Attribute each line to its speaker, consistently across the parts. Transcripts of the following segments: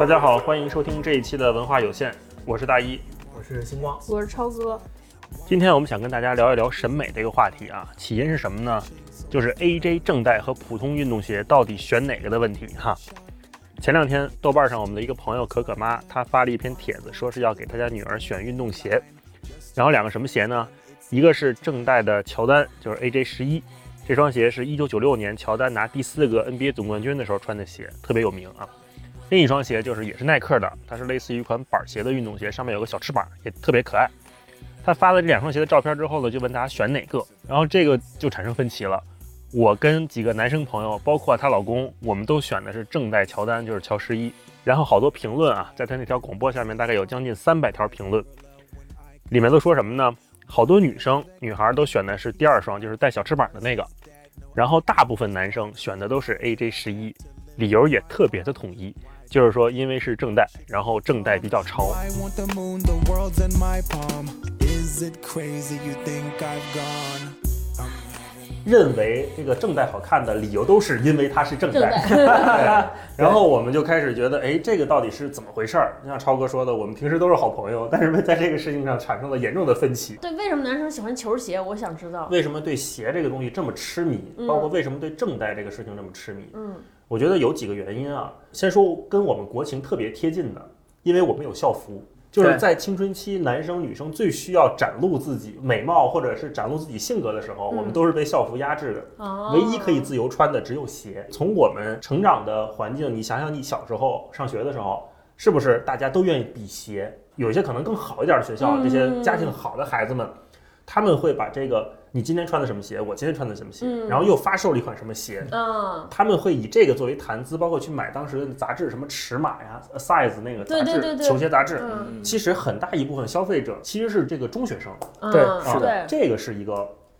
Speaker 1: 大家好，欢迎收听这一期的文化有限，我是大一。
Speaker 2: 我是星光，
Speaker 3: 我是超哥。
Speaker 1: 今天我们想跟大家聊一聊审美这个话题啊，起因是什么呢？就是 AJ 正代和普通运动鞋到底选哪个的问题哈。前两天豆瓣上我们的一个朋友可可妈，她发了一篇帖子，说是要给她家女儿选运动鞋，然后两个什么鞋呢？一个是正代的乔丹，就是 AJ 十一，这双鞋是一九九六年乔丹拿第四个 NBA 总冠军的时候穿的鞋，特别有名啊。另一双鞋就是也是耐克的，它是类似于一款板鞋的运动鞋，上面有个小翅膀，也特别可爱。他发了这两双鞋的照片之后呢，就问大家选哪个，然后这个就产生分歧了。我跟几个男生朋友，包括她老公，我们都选的是正代乔丹，就是乔十一。然后好多评论啊，在他那条广播下面大概有将近三百条评论，里面都说什么呢？好多女生、女孩都选的是第二双，就是带小翅膀的那个。然后大部分男生选的都是 AJ 十一，理由也特别的统一。就是说，因为是正代，然后正代比较潮。认为这个正代好看的理由都是因为它是正代，然后我们就开始觉得，哎，这个到底是怎么回事儿？就像超哥说的，我们平时都是好朋友，但是在这个事情上产生了严重的分歧。
Speaker 3: 对，为什么男生喜欢球鞋？我想知道。
Speaker 1: 为什么对鞋这个东西这么痴迷？包括为什么对正代这个事情这么痴迷？
Speaker 3: 嗯。
Speaker 1: 我觉得有几个原因啊，先说跟我们国情特别贴近的，因为我们有校服，就是在青春期男生女生最需要展露自己美貌或者是展露自己性格的时候，我们都是被校服压制的，唯一可以自由穿的只有鞋。从我们成长的环境，你想想你小时候上学的时候，是不是大家都愿意比鞋？有一些可能更好一点的学校，这些家境好的孩子们，他们会把这个。你今天穿的什么鞋？我今天穿的什么鞋？然后又发售了一款什么鞋？
Speaker 3: 嗯，
Speaker 1: 他们会以这个作为谈资，包括去买当时的杂志，什么尺码呀、size 那个杂志、球鞋杂志。其实很大一部分消费者其实是这个中学生。
Speaker 3: 对，
Speaker 1: 是的，这个是一个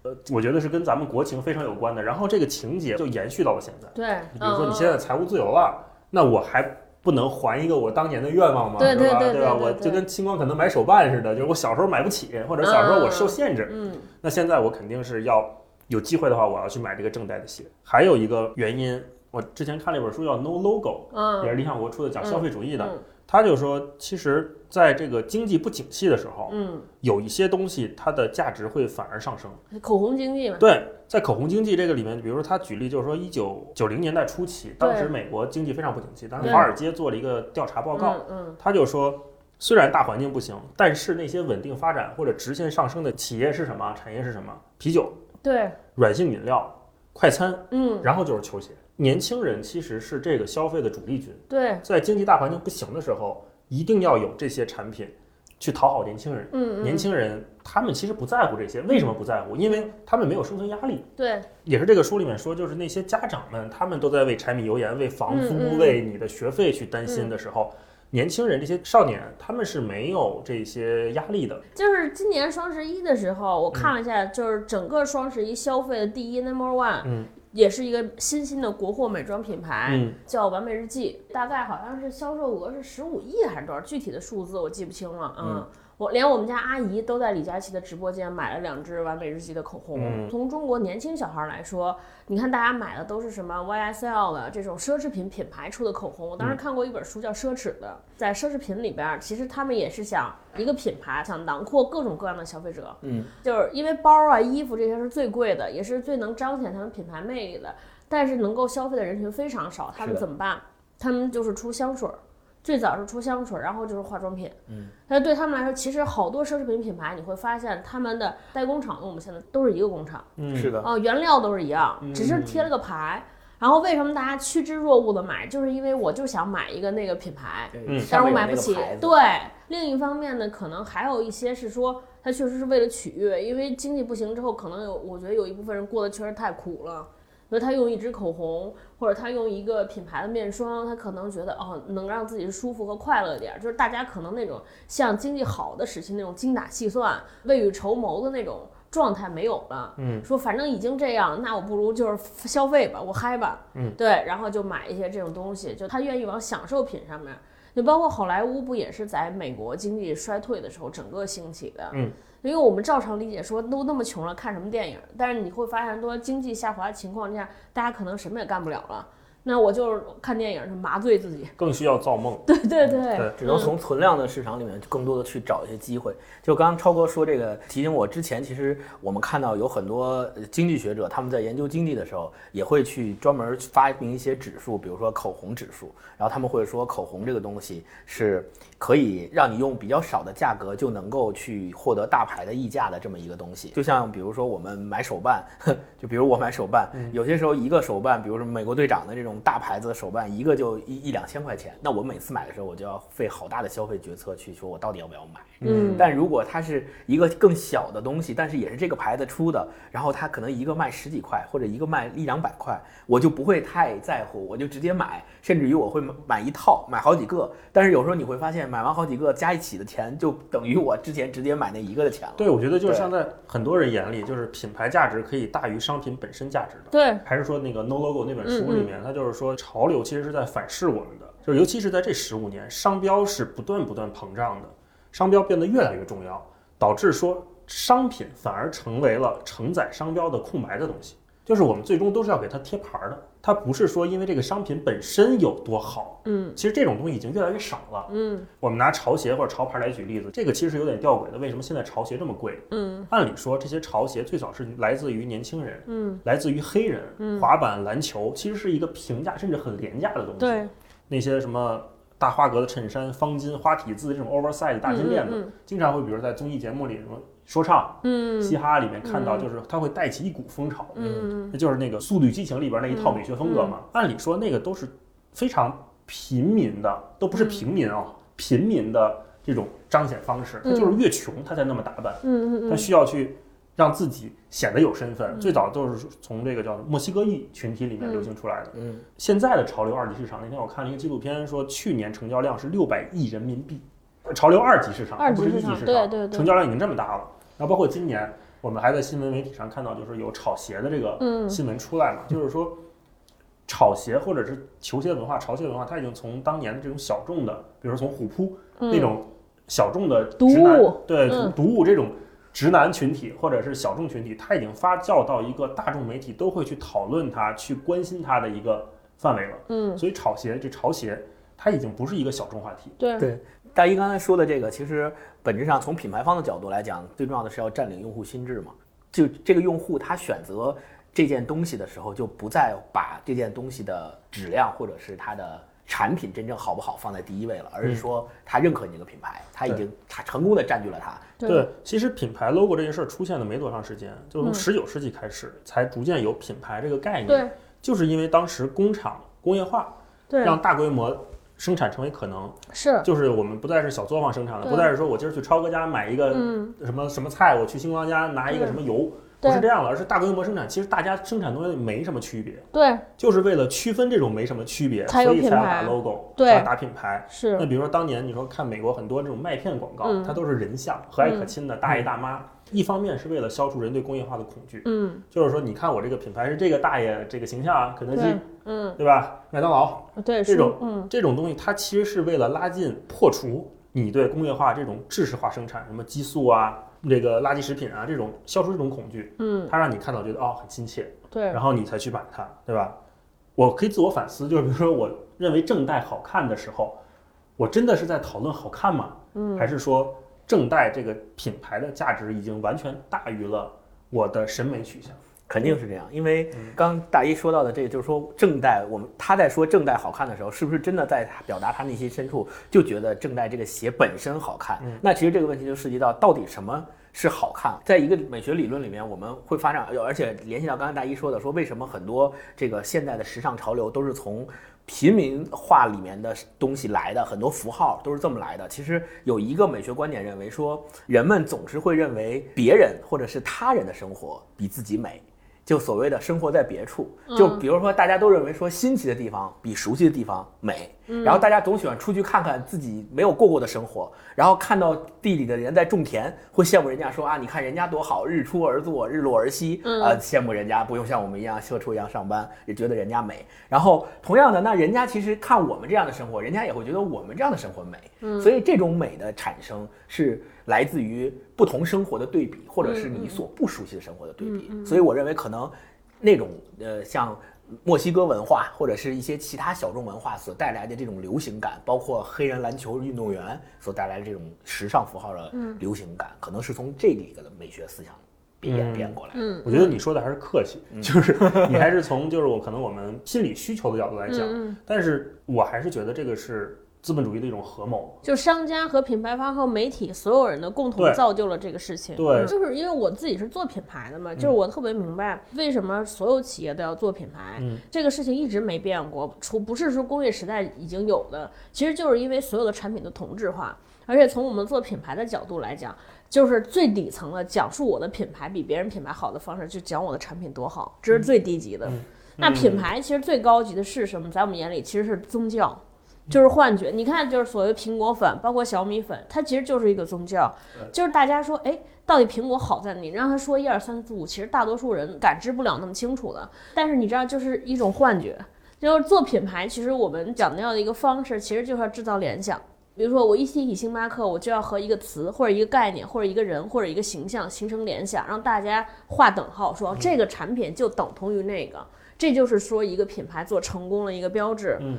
Speaker 1: 呃，我觉得是跟咱们国情非常有关的。然后这个情节就延续到了现在。
Speaker 3: 对，
Speaker 1: 比如说你现在财务自由了，那我还。不能还一个我当年的愿望吗？
Speaker 3: 对对对
Speaker 1: 对吧？我就跟清光可能买手办似的，就是我小时候买不起，或者小时候我受限制。
Speaker 3: 嗯，
Speaker 1: 那现在我肯定是要有机会的话，我要去买这个正代的鞋。还有一个原因，我之前看了一本书叫《No Logo》，
Speaker 3: 嗯，
Speaker 1: 也是理想国出的，讲消费主义的。他就说，其实在这个经济不景气的时候，
Speaker 3: 嗯，
Speaker 1: 有一些东西它的价值会反而上升。
Speaker 3: 口红经济嘛。
Speaker 1: 对，在口红经济这个里面，比如说他举例就是说，一九九零年代初期，当时美国经济非常不景气，当时华尔街做了一个调查报告，
Speaker 3: 嗯，
Speaker 1: 他就说，虽然大环境不行，但是那些稳定发展或者直线上升的企业是什么？产业是什么？啤酒，
Speaker 3: 对，
Speaker 1: 软性饮料，快餐，
Speaker 3: 嗯，
Speaker 1: 然后就是球鞋。年轻人其实是这个消费的主力军。
Speaker 3: 对，
Speaker 1: 在经济大环境不行的时候，一定要有这些产品去讨好年轻人。
Speaker 3: 嗯，
Speaker 1: 年轻人他们其实不在乎这些，为什么不在乎？因为他们没有生存压力。
Speaker 3: 对，
Speaker 1: 也是这个书里面说，就是那些家长们，他们都在为柴米油盐、为房租、为你的学费去担心的时候，年轻人这些少年他们是没有这些压力的。
Speaker 3: 就是今年双十一的时候，我看了一下，就是整个双十一消费的第一 number one。
Speaker 1: 嗯。
Speaker 3: 也是一个新兴的国货美妆品牌，
Speaker 1: 嗯，
Speaker 3: 叫完美日记，大概好像是销售额是十五亿还是多少，具体的数字我记不清了，嗯。我连我们家阿姨都在李佳琦的直播间买了两支完美日记的口红。从中国年轻小孩来说，你看大家买的都是什么 YSL 的这种奢侈品品牌出的口红。我当时看过一本书叫《奢侈》的，在奢侈品里边，其实他们也是想一个品牌想囊括各种各样的消费者。
Speaker 1: 嗯，
Speaker 3: 就是因为包啊、衣服这些是最贵的，也是最能彰显他们品牌魅力的，但是能够消费的人群非常少。他们怎么办？他们就是出香水。最早是出香水，然后就是化妆品。
Speaker 1: 嗯，
Speaker 3: 但对他们来说，其实好多奢侈品品牌，你会发现他们的代工厂跟我们现在都是一个工厂。
Speaker 1: 嗯，
Speaker 2: 是的。
Speaker 3: 哦，原料都是一样，只是贴了个牌。然后为什么大家趋之若鹜的买，就是因为我就想买一个那个品牌，但是我买不起。对，另一方面呢，可能还有一些是说，他确实是为了取悦，因为经济不行之后，可能有，我觉得有一部分人过得确实太苦了。所以他用一支口红，或者他用一个品牌的面霜，他可能觉得哦，能让自己舒服和快乐点。就是大家可能那种像经济好的时期那种精打细算、未雨绸缪的那种状态没有了。
Speaker 1: 嗯，
Speaker 3: 说反正已经这样，那我不如就是消费吧，我嗨吧。
Speaker 1: 嗯，
Speaker 3: 对，然后就买一些这种东西，就他愿意往享受品上面。就包括好莱坞，不也是在美国经济衰退的时候整个兴起的？
Speaker 1: 嗯。
Speaker 3: 因为我们照常理解说都那么穷了，看什么电影？但是你会发现，多经济下滑的情况下，大家可能什么也干不了了，那我就是看电影是麻醉自己，
Speaker 1: 更需要造梦。
Speaker 3: 对对对，
Speaker 2: 只能从存量的市场里面更多的去找一些机会。就刚刚超哥说这个，提醒我之前其实我们看到有很多经济学者他们在研究经济的时候，也会去专门发明一些指数，比如说口红指数，然后他们会说口红这个东西是可以让你用比较少的价格就能够去获得大牌的溢价的这么一个东西。就像比如说我们买手办，就比如我买手办，有些时候一个手办，比如说美国队长的这种。大牌子的手办一个就一一两千块钱，那我每次买的时候我就要费好大的消费决策去说，我到底要不要买？嗯，但如果它是一个更小的东西，但是也是这个牌子出的，然后它可能一个卖十几块或者一个卖一两百块，我就不会太在乎，我就直接买，甚至于我会买一套，买好几个。但是有时候你会发现，买完好几个加一起的钱就等于我之前直接买那一个的钱了。
Speaker 1: 对，我觉得就是像在很多人眼里，就是品牌价值可以大于商品本身价值的。
Speaker 3: 对，
Speaker 1: 还是说那个 No Logo 那本书里面，它就是说潮流其实是在反噬我们的，就是尤其是在这十五年，商标是不断不断膨胀的。商标变得越来越重要，导致说商品反而成为了承载商标的空白的东西。就是我们最终都是要给它贴牌的，它不是说因为这个商品本身有多好。
Speaker 3: 嗯，
Speaker 1: 其实这种东西已经越来越少了。
Speaker 3: 嗯，
Speaker 1: 我们拿潮鞋或者潮牌来举例子，这个其实有点吊诡的。为什么现在潮鞋这么贵？
Speaker 3: 嗯，
Speaker 1: 按理说这些潮鞋最早是来自于年轻人，
Speaker 3: 嗯，
Speaker 1: 来自于黑人，嗯滑板、篮球，其实是一个平价甚至很廉价的东西。
Speaker 3: 对，
Speaker 1: 那些什么。大花格的衬衫、方巾、花体字这种 oversize 大金链子，经常会比如在综艺节目里什么说唱、嘻哈里面看到，就是它会带起一股风潮。
Speaker 3: 嗯，
Speaker 1: 那就是那个《速度与激情》里边那一套美学风格嘛。按理说那个都是非常平民的，都不是平民啊，平民的这种彰显方式。他就是越穷他才那么打扮。
Speaker 3: 嗯嗯
Speaker 1: 他需要去。让自己显得有身份，最早都是从这个叫墨西哥裔群体里面流行出来的。
Speaker 2: 嗯，
Speaker 1: 现在的潮流二级市场，那天我看了一个纪录片，说去年成交量是六百亿人民币。潮流二级市场，不是一级市场，
Speaker 3: 对对对，
Speaker 1: 成交量已经这么大了。然后包括今年，我们还在新闻媒体上看到，就是有炒鞋的这个新闻出来嘛，就是说炒鞋或者是球鞋文化、潮鞋文化，它已经从当年的这种小众的，比如说从虎扑那种小众的
Speaker 3: 毒物，
Speaker 1: 对毒物这种。直男群体或者是小众群体，它已经发酵到一个大众媒体都会去讨论它、去关心它的一个范围了。
Speaker 3: 嗯，
Speaker 1: 所以炒鞋这潮鞋，它已经不是一个小众话题。
Speaker 3: 对
Speaker 2: 对，大一刚才说的这个，其实本质上从品牌方的角度来讲，最重要的是要占领用户心智嘛。就这个用户他选择这件东西的时候，就不再把这件东西的质量或者是它的。产品真正好不好放在第一位了，而是说他认可你这个品牌，他已经他成功的占据了它。
Speaker 1: 对，其实品牌 logo 这件事儿出现的没多长时间，就从十九世纪开始才逐渐有品牌这个概念。
Speaker 3: 对，
Speaker 1: 就是因为当时工厂工业化，
Speaker 3: 对，
Speaker 1: 让大规模生产成为可能。
Speaker 3: 是，
Speaker 1: 就是我们不再是小作坊生产了，不再是说我今儿去超哥家买一个什么什么菜，我去星光家拿一个什么油。不是这样的，而是大规模生产。其实大家生产东西没什么区别，
Speaker 3: 对，
Speaker 1: 就是为了区分这种没什么区别，所以才要打 logo，
Speaker 3: 对，
Speaker 1: 要打品牌。
Speaker 3: 是。
Speaker 1: 那比如说当年你说看美国很多这种麦片广告，它都是人像，和蔼可亲的大爷大妈。一方面是为了消除人对工业化的恐惧，
Speaker 3: 嗯，
Speaker 1: 就是说你看我这个品牌是这个大爷这个形象啊，肯德基，
Speaker 3: 嗯，
Speaker 1: 对吧？麦当劳，
Speaker 3: 对，
Speaker 1: 这种这种东西，它其实是为了拉近、破除你对工业化这种制式化生产，什么激素啊。这个垃圾食品啊，这种消除这种恐惧，
Speaker 3: 嗯，
Speaker 1: 它让你看到觉得哦很亲切，
Speaker 3: 对，
Speaker 1: 然后你才去买它，对吧？我可以自我反思，就是比如说我认为正代好看的时候，我真的是在讨论好看吗？
Speaker 3: 嗯，
Speaker 1: 还是说正代这个品牌的价值已经完全大于了我的审美取向？
Speaker 2: 肯定是这样，因为刚大一说到的这个，就是说正代，我们他在说正代好看的时候，是不是真的在表达他内心深处就觉得正代这个鞋本身好看？那其实这个问题就涉及到到底什么是好看？在一个美学理论里面，我们会发展，而且联系到刚才大一说的，说为什么很多这个现代的时尚潮流都是从平民化里面的东西来的，很多符号都是这么来的。其实有一个美学观点认为说，人们总是会认为别人或者是他人的生活比自己美。就所谓的生活在别处，就比如说大家都认为说新奇的地方比熟悉的地方美，然后大家总喜欢出去看看自己没有过过的生活，然后看到地里的人在种田，会羡慕人家说啊，你看人家多好，日出而作，日落而息，啊，羡慕人家不用像我们一样社畜一样上班，也觉得人家美。然后同样的，那人家其实看我们这样的生活，人家也会觉得我们这样的生活美。所以这种美的产生是。来自于不同生活的对比，或者是你所不熟悉的生活的对比，所以我认为可能那种呃像墨西哥文化或者是一些其他小众文化所带来的这种流行感，包括黑人篮球运动员所带来的这种时尚符号的流行感，可能是从这里个的美学思想演变过来。
Speaker 3: 嗯，
Speaker 1: 我觉得你说的还是客气，就是你还是从就是我可能我们心理需求的角度来讲，但是我还是觉得这个是。资本主义的一种合谋，
Speaker 3: 就商家和品牌方和媒体所有人的共同造就了这个事情。
Speaker 1: 对，
Speaker 3: 就是因为我自己是做品牌的嘛，就是我特别明白为什么所有企业都要做品牌。嗯，这个事情一直没变过，除不是说工业时代已经有的，其实就是因为所有的产品的同质化，而且从我们做品牌的角度来讲，就是最底层的讲述我的品牌比别人品牌好的方式，就讲我的产品多好，这是最低级的。那品牌其实最高级的是什么？在我们眼里其实是宗教。就是幻觉，你看，就是所谓苹果粉，包括小米粉，它其实就是一个宗教。就是大家说，哎，到底苹果好在哪？你让他说一二三四五，其实大多数人感知不了那么清楚的。但是你知道，就是一种幻觉。就是做品牌，其实我们讲要的一个方式，其实就是要制造联想。比如说，我一提起星巴克，我就要和一个词或者一个概念或者一个人或者一个形象形成联想，让大家划等号，说这个产品就等同于那个。这就是说一个品牌做成功的一个标志。
Speaker 1: 嗯。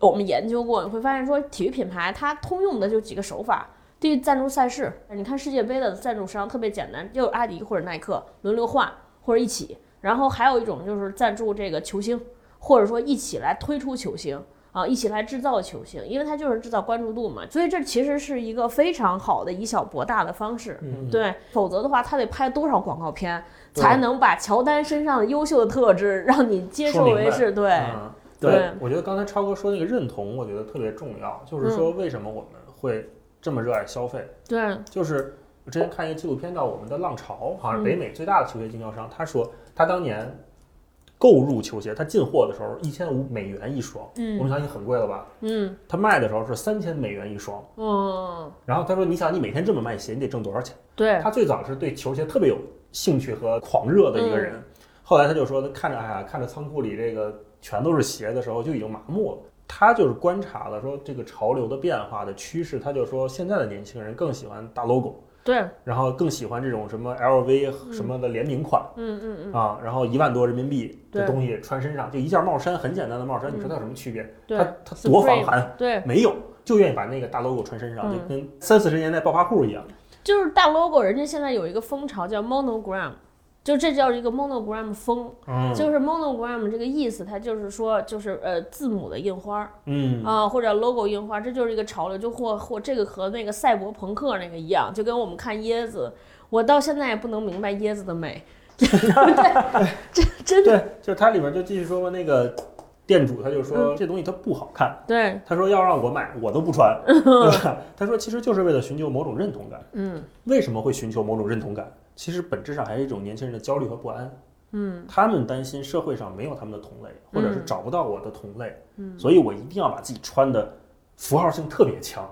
Speaker 3: 我们研究过，你会发现说，体育品牌它通用的就几个手法。第一，赞助赛事，你看世界杯的赞助商特别简单，就阿迪或者耐克轮流换或者一起。然后还有一种就是赞助这个球星，或者说一起来推出球星啊，一起来制造球星，因为它就是制造关注度嘛。所以这其实是一个非常好的以小博大的方式。对，否则的话，他得拍多少广告片才能把乔丹身上的优秀的特质让你接受为是对。
Speaker 1: 对，我觉得刚才超哥说那个认同，我觉得特别重要。就是说，为什么我们会这么热爱消费？
Speaker 3: 对，
Speaker 1: 就是我之前看一个纪录片叫《我们的浪潮》，好像北美最大的球鞋经销商，他说他当年购入球鞋，他进货的时候一千五美元一双，嗯，我们想你很贵了吧？
Speaker 3: 嗯，
Speaker 1: 他卖的时候是三千美元一双，
Speaker 3: 嗯，
Speaker 1: 然后他说，你想你每天这么卖鞋，你得挣多少钱？
Speaker 3: 对，
Speaker 1: 他最早是对球鞋特别有兴趣和狂热的一个人，后来他就说，他看着哎呀，看着仓库里这个。全都是鞋的时候就已经麻木了。他就是观察了说这个潮流的变化的趋势，他就说现在的年轻人更喜欢大 logo，
Speaker 3: 对，
Speaker 1: 然后更喜欢这种什么 LV 什么的联名款，
Speaker 3: 嗯嗯嗯
Speaker 1: 啊，然后一万多人民币的东西穿身上，就一件帽衫，很简单的帽衫，你说它有什么区别？它它多防寒？
Speaker 3: 对，
Speaker 1: 没有，就愿意把那个大 logo 穿身上，就跟三四十年代暴发户一样。
Speaker 3: 就是大 logo，人家现在有一个风潮叫 monogram。就这叫一个 monogram 风，就是 monogram 这个意思，它就是说，就是呃字母的印花，
Speaker 1: 嗯。
Speaker 3: 啊或者 logo 印花，这就是一个潮流，就或或这个和那个赛博朋克那个一样，就跟我们看椰子，我到现在也不能明白椰子的美，对，这真
Speaker 1: 的，就它里面就继续说那个店主他就说这东西它不好看，
Speaker 3: 对，
Speaker 1: 他说要让我买我都不穿，对吧？他说其实就是为了寻求某种认同感，
Speaker 3: 嗯，
Speaker 1: 为什么会寻求某种认同感？其实本质上还是一种年轻人的焦虑和不安，
Speaker 3: 嗯，
Speaker 1: 他们担心社会上没有他们的同类，或者是找不到我的同类，嗯，所以我一定要把自己穿的符号性特别强。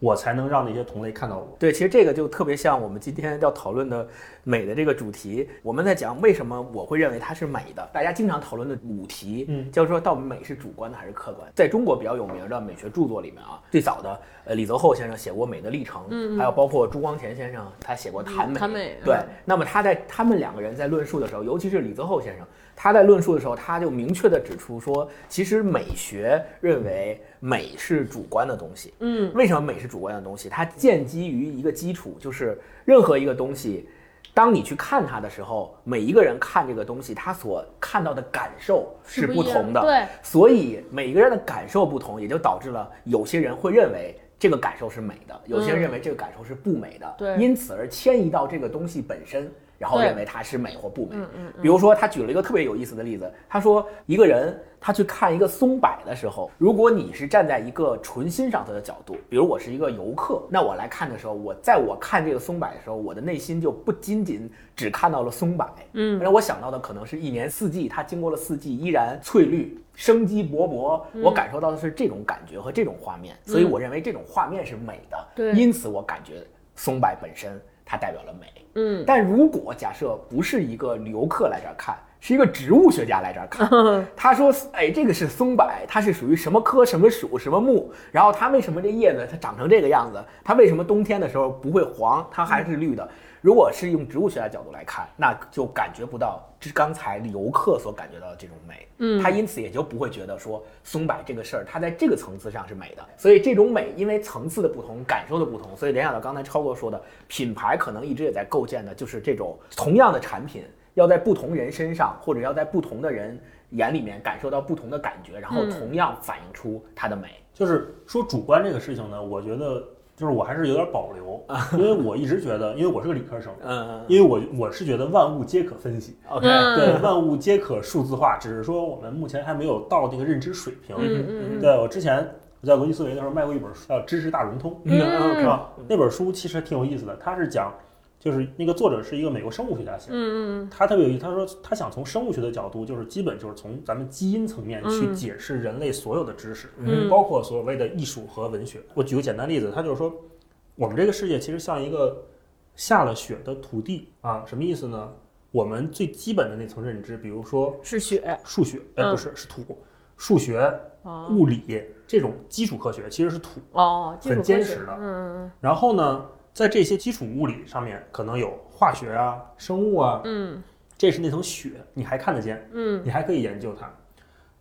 Speaker 1: 我才能让那些同类看到我。
Speaker 2: 对，其实这个就特别像我们今天要讨论的美的这个主题。我们在讲为什么我会认为它是美的。大家经常讨论的五题，
Speaker 1: 嗯，
Speaker 2: 就是说到底美是主观的还是客观？在中国比较有名的美学著作里面啊，最早的呃李泽厚先生写过《美的历程》，
Speaker 3: 嗯，
Speaker 2: 还有包括朱光潜先生他写过《谈美》，
Speaker 3: 谈美。
Speaker 2: 对，那么他在他们两个人在论述的时候，尤其是李泽厚先生。他在论述的时候，他就明确地指出说，其实美学认为美是主观的东西。
Speaker 3: 嗯，
Speaker 2: 为什么美是主观的东西？它建基于一个基础，就是任何一个东西，当你去看它的时候，每一个人看这个东西，他所看到的感受是不同的。
Speaker 3: 对，
Speaker 2: 所以每一个人的感受不同，也就导致了有些人会认为这个感受是美的，有些人认为这个感受是不美的。
Speaker 3: 对，
Speaker 2: 因此而迁移到这个东西本身。然后认为它是美或不美。比如说，他举了一个特别有意思的例子，他说一个人他去看一个松柏的时候，如果你是站在一个纯欣赏它的角度，比如我是一个游客，那我来看的时候，我在我看这个松柏的时候，我的内心就不仅仅只看到了松柏，
Speaker 3: 嗯，
Speaker 2: 让我想到的可能是一年四季，它经过了四季依然翠绿、生机勃勃，我感受到的是这种感觉和这种画面，所以我认为这种画面是美的。
Speaker 3: 对，
Speaker 2: 因此我感觉松柏本身它代表了美。
Speaker 3: 嗯，
Speaker 2: 但如果假设不是一个游客来这儿看，是一个植物学家来这儿看，他说，哎，这个是松柏，它是属于什么科、什么属、什么木，然后它为什么这叶子它长成这个样子？它为什么冬天的时候不会黄，它还是绿的？如果是用植物学家角度来看，那就感觉不到这刚才游客所感觉到的这种美，
Speaker 3: 嗯，
Speaker 2: 他因此也就不会觉得说松柏这个事儿，它在这个层次上是美的。所以这种美，因为层次的不同，感受的不同，所以联想到刚才超哥说的，品牌可能一直也在构建的就是这种同样的产品，要在不同人身上，或者要在不同的人眼里面感受到不同的感觉，然后同样反映出它的美。
Speaker 1: 就是说主观这个事情呢，我觉得。就是我还是有点保留，因为我一直觉得，因为我是个理科生，
Speaker 2: 嗯，
Speaker 1: 因为我我是觉得万物皆可分析
Speaker 2: ，OK，
Speaker 1: 对，万物皆可数字化，只是说我们目前还没有到那个认知水平。
Speaker 3: 嗯嗯
Speaker 1: 对我之前我在逻辑思维的时候卖过一本书叫《知识大融通》，是吧？那本书其实挺有意思的，它是讲。就是那个作者是一个美国生物学家写的，
Speaker 3: 嗯
Speaker 1: 嗯，他特别有意思，他说他想从生物学的角度，就是基本就是从咱们基因层面去解释人类所有的知识，
Speaker 3: 嗯，
Speaker 1: 包括所谓的艺术和文学。我举个简单例子，他就是说。我们这个世界其实像一个下了雪的土地啊，什么意思呢？我们最基本的那层认知，比如说
Speaker 3: 是雪、
Speaker 1: 数学，哎，不是，是土，数学、物理这种基础科学其实是土
Speaker 3: 哦，
Speaker 1: 很坚实的。
Speaker 3: 嗯
Speaker 1: 然后呢，在这些基础物理上面，可能有化学啊、生物啊，
Speaker 3: 嗯，
Speaker 1: 这是那层雪，你还看得见，
Speaker 3: 嗯，
Speaker 1: 你还可以研究它。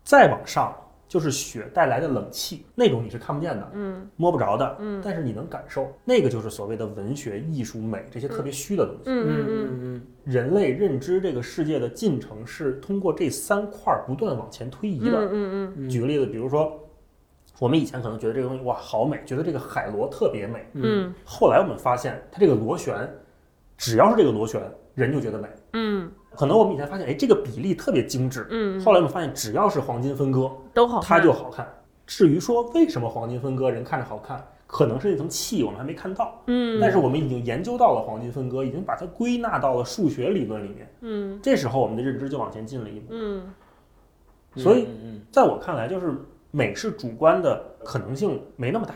Speaker 1: 再往上。就是雪带来的冷气，那种你是看不见的，
Speaker 3: 嗯，
Speaker 1: 摸不着的，
Speaker 3: 嗯，
Speaker 1: 但是你能感受，那个就是所谓的文学、艺术、美这些特别虚的东西。
Speaker 3: 嗯嗯嗯
Speaker 2: 嗯，
Speaker 1: 人类认知这个世界的进程是通过这三块不断往前推移的。
Speaker 3: 嗯嗯
Speaker 2: 嗯。
Speaker 1: 举个例子，比如说，我们以前可能觉得这个东西哇好美，觉得这个海螺特别美，
Speaker 3: 嗯，
Speaker 1: 后来我们发现它这个螺旋，只要是这个螺旋，人就觉得美，
Speaker 3: 嗯。
Speaker 1: 可能我们以前发现，哎，这个比例特别精致，
Speaker 3: 嗯，
Speaker 1: 后来我们发现，只要是黄金分割，
Speaker 3: 都好，
Speaker 1: 它就好看。至于说为什么黄金分割人看着好看，可能是那层气我们还没看到，
Speaker 3: 嗯，
Speaker 1: 但是我们已经研究到了黄金分割，已经把它归纳到了数学理论里面，
Speaker 3: 嗯，
Speaker 1: 这时候我们的认知就往前进了一步，
Speaker 3: 嗯，
Speaker 1: 所以在我看来，就是美是主观的可能性没那么大，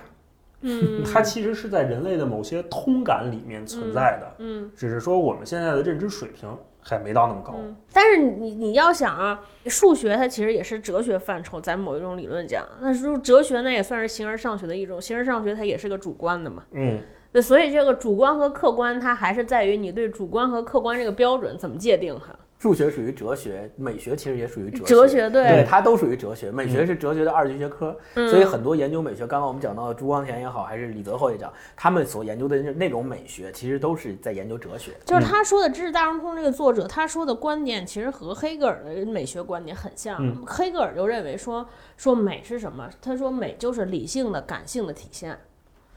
Speaker 3: 嗯，
Speaker 1: 它其实是在人类的某些通感里面存在的，
Speaker 3: 嗯，
Speaker 1: 只是说我们现在的认知水平。还没到那么高，
Speaker 3: 但是你你要想啊，数学它其实也是哲学范畴，在某一种理论讲，那是哲学呢也算是形而上学的一种，形而上学它也是个主观的嘛，
Speaker 1: 嗯，
Speaker 3: 对，所以这个主观和客观它还是在于你对主观和客观这个标准怎么界定它。
Speaker 2: 数学属于哲学，美学其实也属于哲
Speaker 3: 哲学，对，
Speaker 2: 对，它都属于哲学。美学是哲学的二级学科，所以很多研究美学，刚刚我们讲到的朱光潜也好，还是李泽厚也讲，他们所研究的那种美学，其实都是在研究哲学。
Speaker 3: 就是他说的《知识大融通》这个作者，他说的观点其实和黑格尔的美学观点很像。黑格尔就认为说，说美是什么？他说美就是理性的、感性的体现。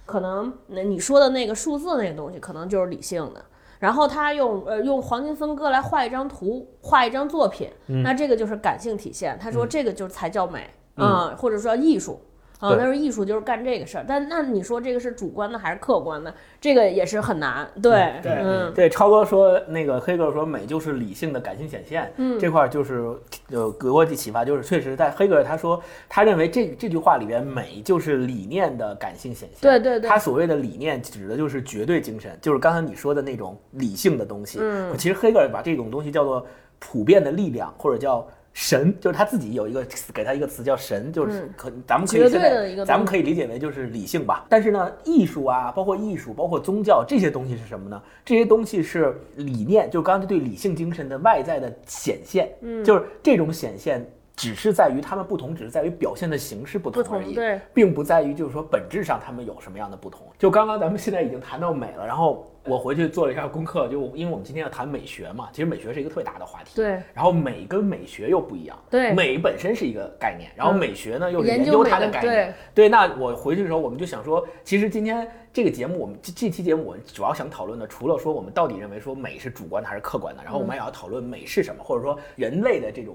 Speaker 3: 可能那你说的那个数字那个东西，可能就是理性的。然后他用呃用黄金分割来画一张图，画一张作品，那这个就是感性体现。他说这个就才叫美啊，或者说艺术。啊，那是艺术，就是干这个事儿。但那你说这个是主观的还是客观的？这个也是很难。对
Speaker 2: 对，
Speaker 3: 嗯，
Speaker 2: 对，超哥说那个黑格尔说美就是理性的感性显现。
Speaker 3: 嗯，
Speaker 2: 这块就是呃给我的启发，就是确实在黑格尔他说他认为这这句话里边美就是理念的感性显现。
Speaker 3: 对对对，
Speaker 2: 他所谓的理念指的就是绝对精神，就是刚才你说的那种理性的东西。
Speaker 3: 嗯，
Speaker 2: 其实黑格尔把这种东西叫做普遍的力量，或者叫。神就是他自己有一个给他一个词叫神，就是可咱们可以现在咱们可以理解为就是理性吧。但是呢，艺术啊，包括艺术，包括宗教这些东西是什么呢？这些东西是理念，就刚才对理性精神的外在的显现。
Speaker 3: 嗯，
Speaker 2: 就是这种显现只是在于他们不同，只是在于表现的形式不同而已，
Speaker 3: 对，
Speaker 2: 并不在于就是说本质上他们有什么样的不同。就刚刚咱们现在已经谈到美了，然后。我回去做了一下功课，就因为我们今天要谈美学嘛，其实美学是一个特别大的话题。
Speaker 3: 对。
Speaker 2: 然后美跟美学又不一样。
Speaker 3: 对。
Speaker 2: 美本身是一个概念，然后美学呢又是
Speaker 3: 研
Speaker 2: 究它的概
Speaker 3: 念。
Speaker 2: 对。对，那我回去的时候，我们就想说，其实今天这个节目，我们这这期节目，我们主要想讨论的，除了说我们到底认为说美是主观的还是客观的，然后我们也要讨论美是什么，或者说人类的这种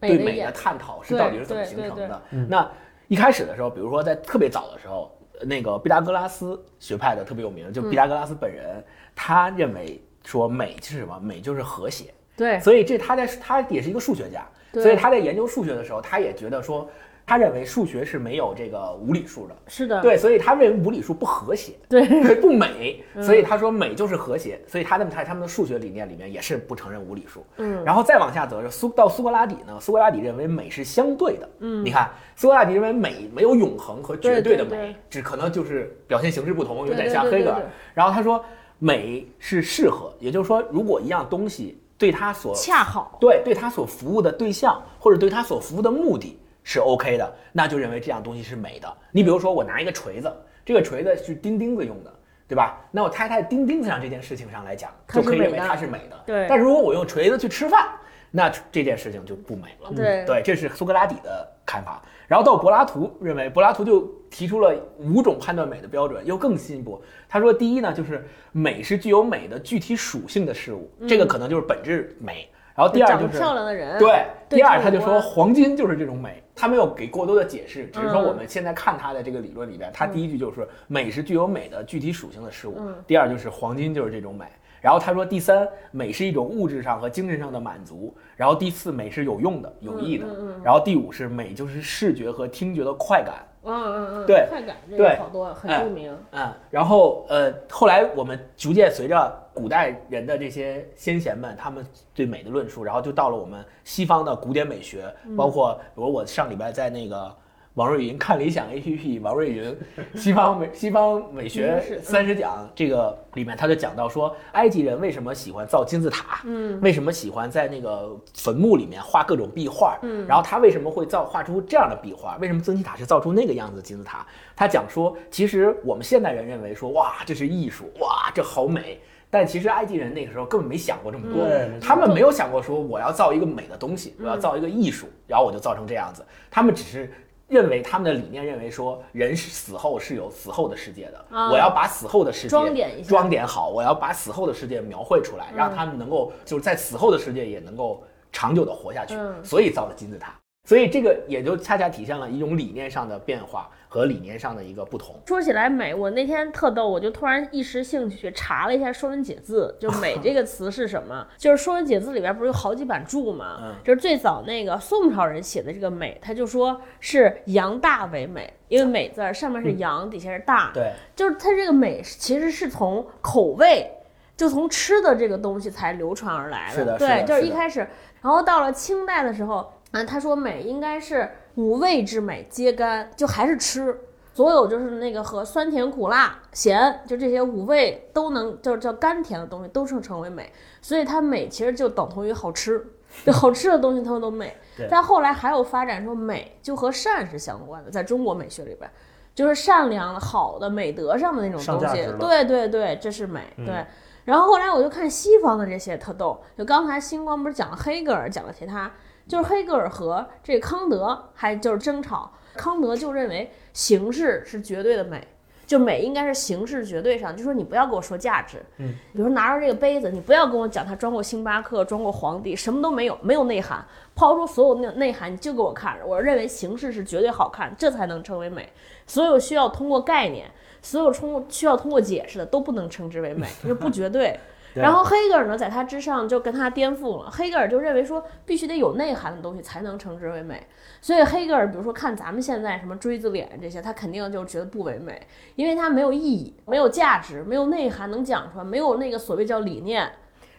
Speaker 2: 对美的探讨是到底是怎么形成的。那一开始的时候，比如说在特别早的时候。那个毕达哥拉斯学派的特别有名，就毕达哥拉斯本人，他认为说美是什么？美就是和谐。
Speaker 3: 对，
Speaker 2: 所以这他在他也是一个数学家，所以他在研究数学的时候，他也觉得说。他认为数学是没有这个无理数的，
Speaker 3: 是的，
Speaker 2: 对，所以他认为无理数不和谐，
Speaker 3: 对，
Speaker 2: 不美，所以他说美就是和谐，所以他在他他们的数学理念里面也是不承认无理数，
Speaker 3: 嗯，
Speaker 2: 然后再往下走，苏到苏格拉底呢，苏格拉底认为美是相对的，嗯，你看苏格拉底认为美没有永恒和绝对的美，只可能就是表现形式不同，有点像黑格尔，然后他说美是适合，也就是说如果一样东西。对他所
Speaker 3: 恰好。
Speaker 2: 对对他所服务的对象或者对他所服务的目的是 OK 的，那就认为这样东西是美的。你比如说，我拿一个锤子，这个锤子是钉钉子用的，对吧？那我拆在钉钉子上这件事情上来讲，就可以认为它是美的。
Speaker 3: 对。
Speaker 2: 但如果我用锤子去吃饭，那这件事情就不美了。
Speaker 3: 对
Speaker 2: 对，这是苏格拉底的看法。然后到柏拉图认为，柏拉图就提出了五种判断美的标准，又更进一步。他说，第一呢，就是美是具有美的具体属性的事物，这个可能就是本质美。然后第二就是
Speaker 3: 漂亮的人。
Speaker 2: 对，第二他就说黄金就是这种美，他没有给过多的解释，只是说我们现在看他的这个理论里边，他第一句就是美是具有美的具体属性的事物，第二就是黄金就是这种美。然后他说，第三，美是一种物质上和精神上的满足。然后第四，美是有用的、有益的。然后第五是美，就是视觉和听觉的快感。
Speaker 3: 嗯嗯嗯，
Speaker 2: 对，
Speaker 3: 快感这个好多很著名。
Speaker 2: 嗯，然后呃，后来我们逐渐随着古代人的这些先贤们他们对美的论述，然后就到了我们西方的古典美学，包括比如我上礼拜在那个。王瑞云看理想 A P P，王瑞云西方美 西方美学三十讲这个里面，他就讲到说，埃及人为什么喜欢造金字塔？嗯，为什么喜欢在那个坟墓里面画各种壁画？嗯，然后他为什么会造画出这样的壁画？为什么金字塔是造出那个样子的金字塔？他讲说，其实我们现代人认为说，哇，这是艺术，哇，这好美。但其实埃及人那个时候根本没想过这么多，他们没有想过说我要造一个美的东西，我要造一个艺术，然后我就造成这样子。他们只是。认为他们的理念认为说人是死后是有死后的世界的，我要把死后的世界
Speaker 3: 装点一下，
Speaker 2: 装点好，我要把死后的世界描绘出来，让他们能够就是在死后的世界也能够长久的活下去，所以造了金字塔。所以这个也就恰恰体现了一种理念上的变化和理念上的一个不同。
Speaker 3: 说起来美，我那天特逗，我就突然一时兴趣查了一下《说文解字》，就“美”这个词是什么？就是《说文解字》里边不是有好几版注吗？嗯，就是最早那个宋朝人写的这个“美”，他就说是扬大为美，因为“美”字上面是扬，底下是大。
Speaker 2: 对，
Speaker 3: 就是它这个“美”其实是从口味，就从吃的这个东西才流传而来的。
Speaker 2: 是的，
Speaker 3: 对，就是一开始，然后到了清代的时候。啊，他说美应该是五味之美皆甘，就还是吃，所有就是那个和酸甜苦辣咸，就这些五味都能，就是叫甘甜的东西都称成为美，所以它美其实就等同于好吃，就好吃的东西它们都美。但后来还有发展说美就和善是相关的，在中国美学里边，就是善良的、好的、美德上的那种东西。对对对，这是美。对。然后后来我就看西方的这些特逗，就刚才星光不是讲了黑格尔，讲了其他。就是黑格尔和这康德还就是争吵，康德就认为形式是绝对的美，就美应该是形式绝对上，就说你不要跟我说价值，嗯，比如拿着这个杯子，你不要跟我讲它装过星巴克，装过皇帝，什么都没有，没有内涵，抛出所有内内涵，你就给我看，我认为形式是绝对好看，这才能称为美，所有需要通过概念，所有通需要通过解释的都不能称之为美，就是不绝对。然后黑格尔呢，在他之上就跟他颠覆了。黑格尔就认为说，必须得有内涵的东西才能称之为美。所以黑格尔，比如说看咱们现在什么锥子脸这些，他肯定就觉得不唯美，因为它没有意义、没有价值、没有内涵能讲出来，没有那个所谓叫理念。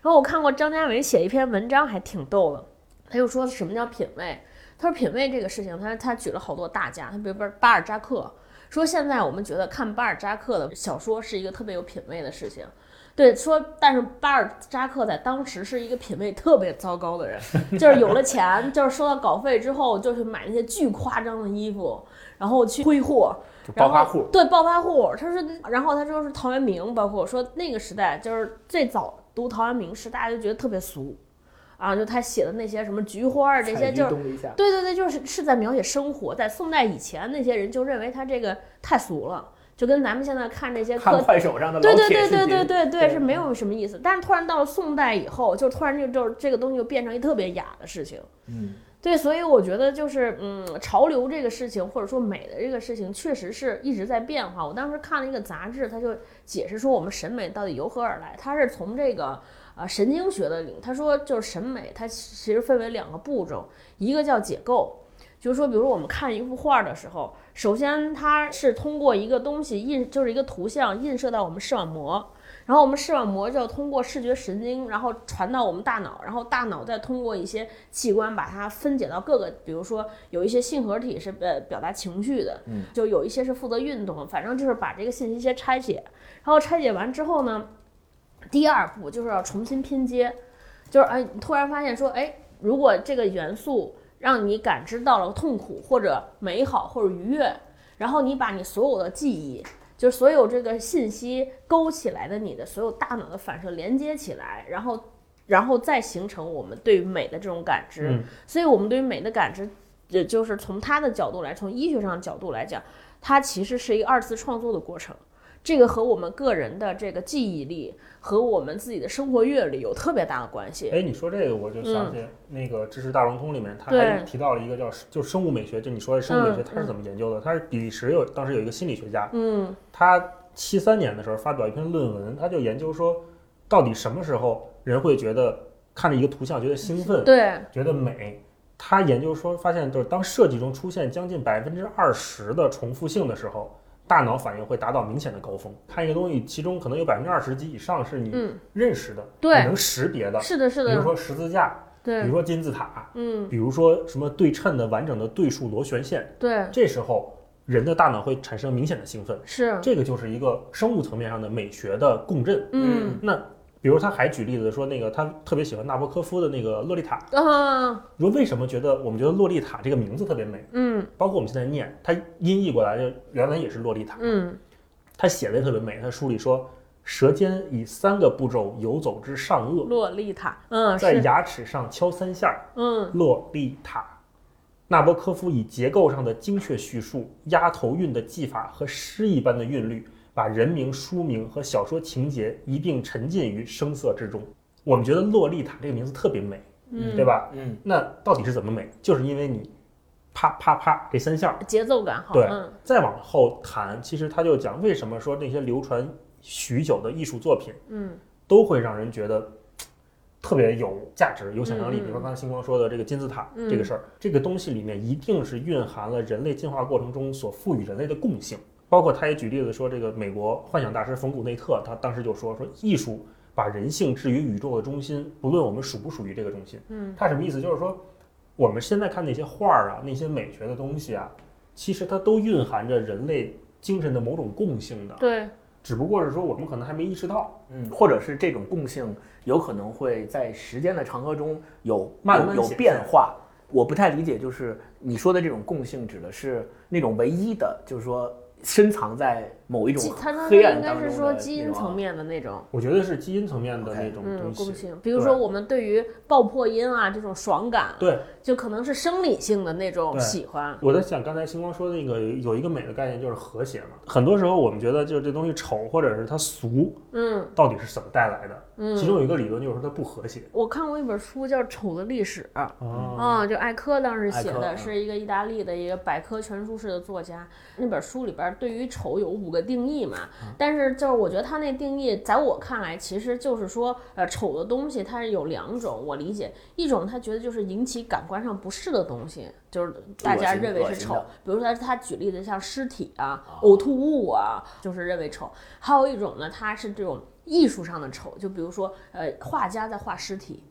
Speaker 3: 然后我看过张家伟写一篇文章，还挺逗的。他又说什么叫品味？他说品味这个事情，他他举了好多大家，他比如巴尔扎克，说现在我们觉得看巴尔扎克的小说是一个特别有品味的事情。对，说，但是巴尔扎克在当时是一个品味特别糟糕的人，就是有了钱，就是收到稿费之后，就去买那些巨夸张的衣服，然后去挥霍，
Speaker 2: 暴发户。
Speaker 3: 对，暴发户。他说，然后他说是陶渊明，包括说那个时代，就是最早读陶渊明时，大家就觉得特别俗，啊，就他写的那些什么菊花儿这些，就是对对对，就是是在描写生活。在宋代以前，那些人就认为他这个太俗了。就跟咱们现在看这些
Speaker 2: 看快手上的
Speaker 3: 对对对对对对对是没有什么意思，但是突然到了宋代以后，就突然就就这个东西就变成一特别雅的事情。
Speaker 2: 嗯，
Speaker 3: 对，所以我觉得就是嗯，潮流这个事情或者说美的这个事情，确实是一直在变化。我当时看了一个杂志，他就解释说我们审美到底由何而来，它是从这个啊神经学的领，他说就是审美它其实分为两个步骤，一个叫解构。就是说，比如说我们看一幅画的时候，首先它是通过一个东西印，就是一个图像映射到我们视网膜，然后我们视网膜就要通过视觉神经，然后传到我们大脑，然后大脑再通过一些器官把它分解到各个，比如说有一些性合体是呃表达情绪的，嗯，就有一些是负责运动，反正就是把这个信息先拆解，然后拆解完之后呢，第二步就是要重新拼接。就是哎，突然发现说，哎，如果这个元素让你感知到了痛苦或者美好或者愉悦，然后你把你所有的记忆，就是所有这个信息勾起来的你的所有大脑的反射连接起来，然后，然后再形成我们对于美的这种感知。所以，我们对于美的感知，也就是从它的角度来，从医学上的角度来讲，它其实是一个二次创作的过程。这个和我们个人的这个记忆力和我们自己的生活阅历有特别大的关系。
Speaker 1: 哎，你说这个我就想起那个《知识大融通》里面，他还提到了一个叫就生物美学，就你说的生物美学，他是怎么研究的？他是比利时有当时有一个心理学家，
Speaker 3: 嗯，
Speaker 1: 他七三年的时候发表一篇论文，他就研究说，到底什么时候人会觉得看着一个图像觉得兴奋，
Speaker 3: 对，
Speaker 1: 觉得美？他研究说发现，就是当设计中出现将近百分之二十的重复性的时候。大脑反应会达到明显的高峰。看一个东西，其中可能有百分之二十及以上是你认识的，
Speaker 3: 对，
Speaker 1: 你能识别的。
Speaker 3: 是的，是的。
Speaker 1: 比如说十字架，
Speaker 3: 对，
Speaker 1: 比如说金字塔，
Speaker 3: 嗯，
Speaker 1: 比如说什么对称的完整的对数螺旋线，
Speaker 3: 对。
Speaker 1: 这时候人的大脑会产生明显的兴奋，
Speaker 3: 是。
Speaker 1: 这个就是一个生物层面上的美学的共振。
Speaker 3: 嗯，
Speaker 1: 那。比如他还举例子说，那个他特别喜欢纳博科夫的那个《洛丽塔》
Speaker 3: 啊。
Speaker 1: 你说为什么觉得我们觉得《洛丽塔》这个名字特别美？
Speaker 3: 嗯，
Speaker 1: 包括我们现在念，它音译过来就原文也是《洛丽塔》。
Speaker 3: 嗯，
Speaker 1: 他写的也特别美。他书里说，舌尖以三个步骤游走之上颚，
Speaker 3: 洛丽塔。嗯，
Speaker 1: 在牙齿上敲三下。
Speaker 3: 嗯，
Speaker 1: 洛丽塔。纳博科夫以结构上的精确叙述、押头韵的技法和诗一般的韵律。把人名、书名和小说情节一并沉浸于声色之中。我们觉得“洛丽塔”这个名字特别美，
Speaker 3: 嗯，
Speaker 1: 对吧？
Speaker 2: 嗯，
Speaker 1: 那到底是怎么美？就是因为你啪啪啪这三下
Speaker 3: 节奏感好。
Speaker 1: 对，再往后谈，其实他就讲为什么说那些流传许久的艺术作品，
Speaker 3: 嗯，
Speaker 1: 都会让人觉得特别有价值、有想象力。比如刚才星光说的这个金字塔这个事儿，这个东西里面一定是蕴含了人类进化过程中所赋予人类的共性。包括他也举例子说，这个美国幻想大师冯古内特，他当时就说说艺术把人性置于宇宙的中心，不论我们属不属于这个中心。
Speaker 3: 嗯，
Speaker 1: 他什么意思？就是说我们现在看那些画儿啊，那些美学的东西啊，其实它都蕴含着人类精神的某种共性的。
Speaker 3: 对，
Speaker 1: 只不过是说我们可能还没意识到。
Speaker 2: 嗯，或者是这种共性有可能会在时间的长河中有
Speaker 1: 慢慢
Speaker 2: 有变化。我不太理解，就是你说的这种共性指的是那种唯一的，就是说。深藏在某一种黑暗当中
Speaker 3: 应该是说基因层面的那种，
Speaker 1: 我觉得是基因层面的那种
Speaker 3: 东西。共性，比如说我们对于爆破音啊这种爽感，
Speaker 1: 对，
Speaker 3: 就可能是生理性的那种喜欢。
Speaker 1: 我在想，刚才星光说的那个有一个美的概念就是和谐嘛。很多时候我们觉得就是这东西丑或者是它俗，
Speaker 3: 嗯，
Speaker 1: 到底是怎么带来的？
Speaker 3: 嗯，
Speaker 1: 其中有一个理论就是说它不和谐。
Speaker 3: 我看过一本书叫《丑的历史》，啊，就艾科当时写的是一个意大利的一个百科全书式的作家，那本书里边。对于丑有五个定义嘛，但是就是我觉得他那定义，在我看来，其实就是说，呃，丑的东西它是有两种，我理解，一种他觉得就是引起感官上不适的东西，就是大家认为是丑，比如说他举例的像尸体啊、呕吐物啊，就是认为丑。还有一种呢，他是这种艺术上的丑，就比如说，呃，画家在画尸体。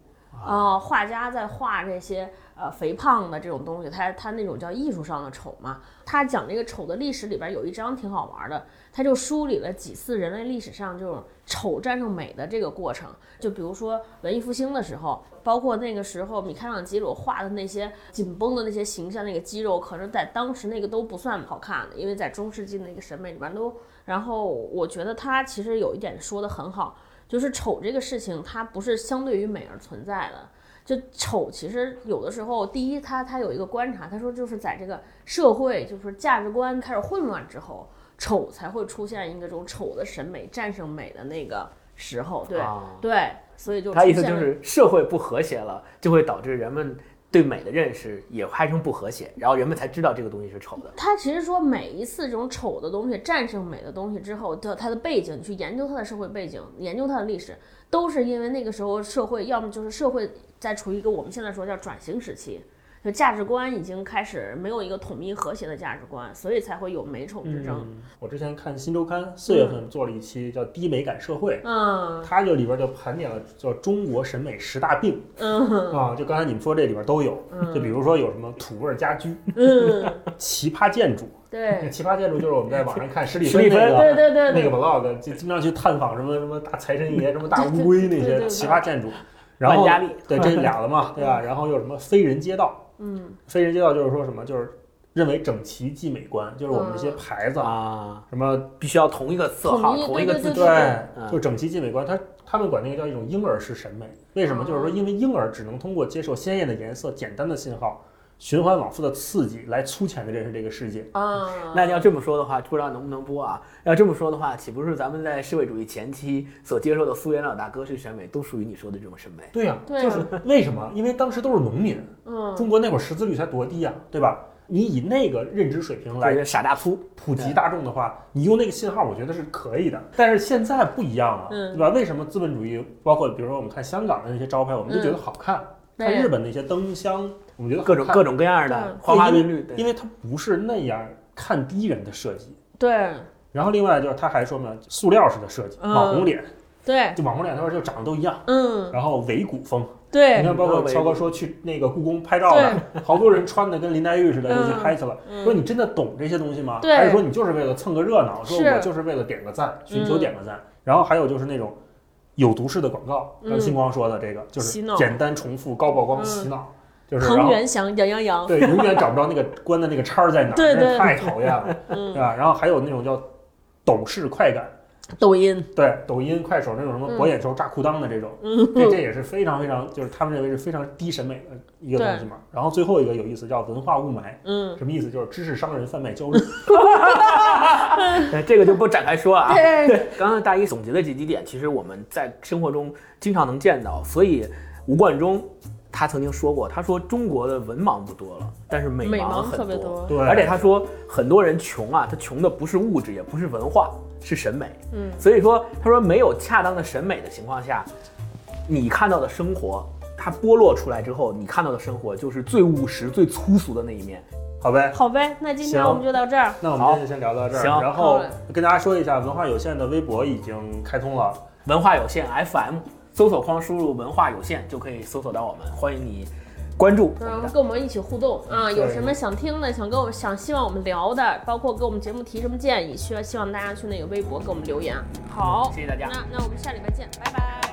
Speaker 3: 啊，画家在画这些呃肥胖的这种东西，他他那种叫艺术上的丑嘛。他讲这个丑的历史里边有一章挺好玩的，他就梳理了几次人类历史上这种丑战胜美的这个过程。就比如说文艺复兴的时候，包括那个时候米开朗基罗画的那些紧绷的那些形象，那个肌肉，可是在当时那个都不算好看的，因为在中世纪那个审美里边都。然后我觉得他其实有一点说的很好。就是丑这个事情，它不是相对于美而存在的。就丑，其实有的时候，第一，他他有一个观察，他说就是在这个社会，就是价值观开始混乱之后，丑才会出现一个这种丑的审美战胜美的那个时候。对对，所以就
Speaker 2: 他意思就是社会不和谐了，就会导致人们。对美的认识也发生不和谐，然后人们才知道这个东西是丑的。
Speaker 3: 他其实说，每一次这种丑的东西战胜美的东西之后，的它的背景，你去研究它的社会背景，研究它的历史，都是因为那个时候社会要么就是社会在处于一个我们现在说叫转型时期。就价值观已经开始没有一个统一和谐的价值观，所以才会有美丑之争。
Speaker 1: 我之前看《新周刊》四月份做了一期叫《低美感社会》，
Speaker 3: 嗯，
Speaker 1: 它就里边就盘点了叫中国审美十大病，
Speaker 3: 嗯
Speaker 1: 啊，就刚才你们说这里边都有，就比如说有什么土味家居，
Speaker 3: 嗯，
Speaker 1: 奇葩建筑，
Speaker 3: 对，
Speaker 1: 奇葩建筑就是我们在网上看 十里
Speaker 2: 芬那
Speaker 1: 个，
Speaker 3: 对对对，
Speaker 1: 那个 vlog 就经常去探访什么什么大财神爷、什么大乌龟那些奇葩建筑。然后对这俩了嘛，对吧？然后又什么非人街道，
Speaker 3: 嗯，
Speaker 1: 非人街道就是说什么，就是认为整齐即美观，就是我们这些牌子啊，
Speaker 2: 啊，
Speaker 1: 什么
Speaker 2: 必须要同一个色号，同一个字体
Speaker 3: 对。
Speaker 1: 就整齐即美观，他他们管那个叫一种婴儿式审美。为什么？
Speaker 3: 哦
Speaker 1: 就是说，因为婴儿只能通过接受鲜艳的颜色、简单的信号、循环往复的刺激，来粗浅的认识这个世界。
Speaker 3: 啊，
Speaker 2: 那你要这么说的话，不知道能不能播啊？要这么说的话，岂不是咱们在社会主义前期所接受的苏联老大哥式审美，都属于你说的这种审美？
Speaker 1: 对呀、
Speaker 3: 啊
Speaker 1: 就是为什么？因为当时都是农民，
Speaker 3: 嗯，
Speaker 1: 中国那会儿识字率才多低呀、对吧？你以那个认知水平来
Speaker 2: 来傻大粗，
Speaker 1: 普及大众的话，你用那个信号，我觉得是可以的。但是现在不一样了，
Speaker 3: 嗯
Speaker 1: 对吧？为什么资本主义，包括比如说我们看香港的那些招牌，我们就觉得好看；看日本那些灯箱，我们觉得
Speaker 2: 各种各种各样的
Speaker 3: 嗯。
Speaker 2: 花花绿绿。
Speaker 1: 因为它不是那样看低人的设计。
Speaker 3: 对。
Speaker 1: 然后另外就是他还说嘛，塑料式的设计，
Speaker 3: 嗯。
Speaker 1: 网红脸，
Speaker 3: 对，
Speaker 1: 就网红脸，他说就长得都一样。
Speaker 3: 嗯，
Speaker 1: 然后伪古风，
Speaker 3: 对。
Speaker 1: 你，看，包括乔哥说去那个故宫拍照的，好多人穿的跟林黛玉似的就去拍去了。
Speaker 3: 嗯。
Speaker 1: 说你真的懂这些东西吗？
Speaker 3: 对。
Speaker 1: 还是说你就是为了蹭个热闹？说我就是为了点个赞，寻求点个赞。然后还有就是那种有毒式的广告，
Speaker 3: 嗯。
Speaker 1: 像星光说的这个，就是简单重复、高曝光
Speaker 3: 嗯。
Speaker 1: 洗脑，就是
Speaker 3: 恒源祥、杨洋洋，
Speaker 1: 对永远找不着那个 关的那个叉儿在哪儿，
Speaker 3: 对对
Speaker 1: 太讨厌了，对
Speaker 3: 嗯，
Speaker 1: 吧？然后还有那种叫抖式快感。
Speaker 3: 抖音，
Speaker 1: 对，抖音、快手那种什么
Speaker 3: 嗯
Speaker 1: 博眼球、炸裤裆的这种，
Speaker 3: 嗯，
Speaker 1: 这这 也是非常非常，就是他们认为是非常低审美的一个东西嘛。然后最后一个有意思，叫文化雾霾，
Speaker 3: 嗯，
Speaker 1: 什么意思？就是知识商人贩卖焦虑。
Speaker 2: 呃这个就不展开说了啊。
Speaker 3: 对，
Speaker 2: 刚刚大一总结的这几点，其实我们在生活中经常能见到。所以吴冠中他曾经说过，他说中国的文盲不多了，但是美
Speaker 3: 美盲
Speaker 2: 盲很
Speaker 3: 特别多，
Speaker 1: 对，
Speaker 2: 而且他说很多人穷啊，他穷的不是物质，也不是文化，是审美。
Speaker 3: 嗯，
Speaker 2: 所以说他说没有恰当的审美的情况下，你看到的生活，它剥落出来之后，你看到的生活就是最务实、最粗俗的那一面。
Speaker 1: 好呗。
Speaker 3: 好呗，那今天我们就到这儿，
Speaker 1: 那我们今天就先聊到这儿，
Speaker 2: 行
Speaker 1: 然后跟大家说一下，文化有限的微博已经开通了。
Speaker 2: 文化有限 FM 搜索框输入“文化有限”就可以搜索到我们，欢迎你关注我
Speaker 3: 然后。跟我们一起互动啊！有什么想听的，想跟我们想希望我们聊的，包括给我们节目提什么建议，需要希望大家去那个微博给我们留言。好，
Speaker 2: 谢谢大家
Speaker 3: 那那我们下礼拜见，拜拜。